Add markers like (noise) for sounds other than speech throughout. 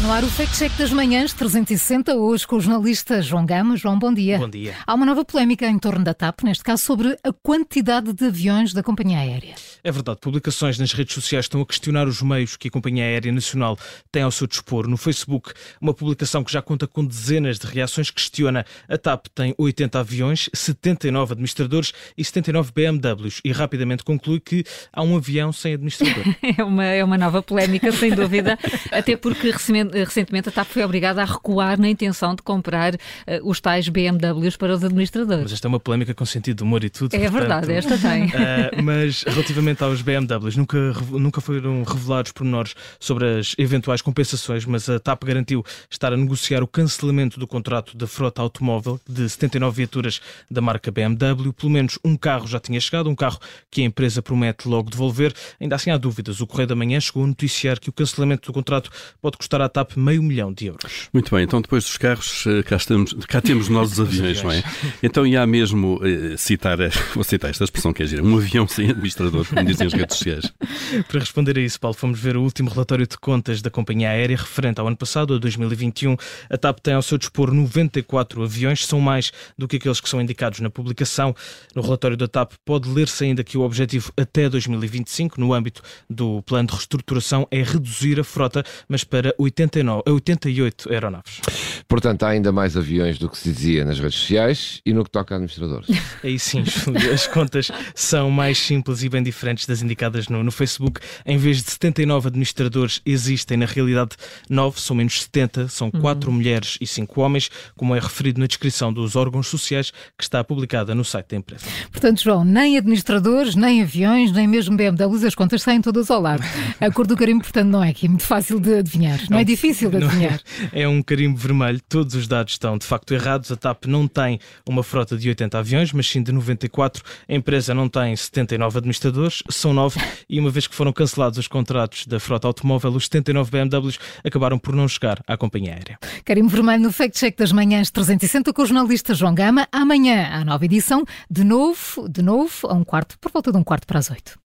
no ar o Fact Check das Manhãs 360, hoje com o jornalista João Gama. João, bom dia. Bom dia. Há uma nova polémica em torno da TAP, neste caso sobre a quantidade de aviões da companhia aérea. É verdade, publicações nas redes sociais estão a questionar os meios que a Companhia Aérea Nacional tem ao seu dispor. No Facebook, uma publicação que já conta com dezenas de reações questiona a TAP tem 80 aviões, 79 administradores e 79 BMWs e rapidamente conclui que há um avião sem administrador. (laughs) é, uma, é uma nova polémica, sem dúvida. (laughs) Até porque recentemente a TAP foi obrigada a recuar na intenção de comprar uh, os tais BMWs para os administradores. Mas esta é uma polémica com sentido de humor e tudo. É portanto, verdade, esta tem. Uh, (laughs) mas relativamente aos BMWs, nunca, nunca foram revelados pormenores sobre as eventuais compensações, mas a TAP garantiu estar a negociar o cancelamento do contrato da frota automóvel de 79 viaturas da marca BMW. Pelo menos um carro já tinha chegado, um carro que a empresa promete logo devolver. Ainda assim há dúvidas. O Correio da Manhã chegou a noticiar que o cancelamento do contrato pode custar à TAP meio milhão de euros. Muito bem, então depois dos carros, eh, cá, estamos, cá temos nós os aviões, não é? Então ia mesmo eh, citar, (laughs) vou citar esta expressão que é gira, um avião sem administrador, como dizem as redes sociais. (laughs) Para responder a isso, Paulo, fomos ver o último relatório de contas da companhia aérea referente ao ano passado, a 2021. A TAP tem ao seu dispor 94 aviões, são mais do que aqueles que são indicados na publicação. No relatório da TAP pode ler-se ainda que o objetivo até 2025, no âmbito do plano de reestruturação, é reduzir a frota, mas para 89, 88 aeronaves. Portanto, há ainda mais aviões do que se dizia nas redes sociais e no que toca a administradores. (laughs) Aí sim, (laughs) as contas são mais simples e bem diferentes das indicadas no, no Facebook. Em vez de 79 administradores, existem na realidade 9, são menos 70, são 4 uhum. mulheres e 5 homens, como é referido na descrição dos órgãos sociais que está publicada no site da empresa. Portanto, João, nem administradores, nem aviões, nem mesmo BMWs, as contas saem todas ao lado. (laughs) A cor do carimbo, portanto, não é aqui muito fácil de adivinhar. Não, não é difícil de adivinhar. É, é um carimbo vermelho, todos os dados estão de facto errados. A TAP não tem uma frota de 80 aviões, mas sim de 94. A empresa não tem 79 administradores, são 9 e uma vez que foram cancelados os contratos da frota automóvel, os 79 BMWs acabaram por não chegar à companhia aérea. Carimbo vermelho no Fact Check das Manhãs 360 com o jornalista João Gama. Amanhã, a nova edição, de novo, de novo, a um quarto, por volta de um quarto para as oito.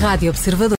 Rádio Observador.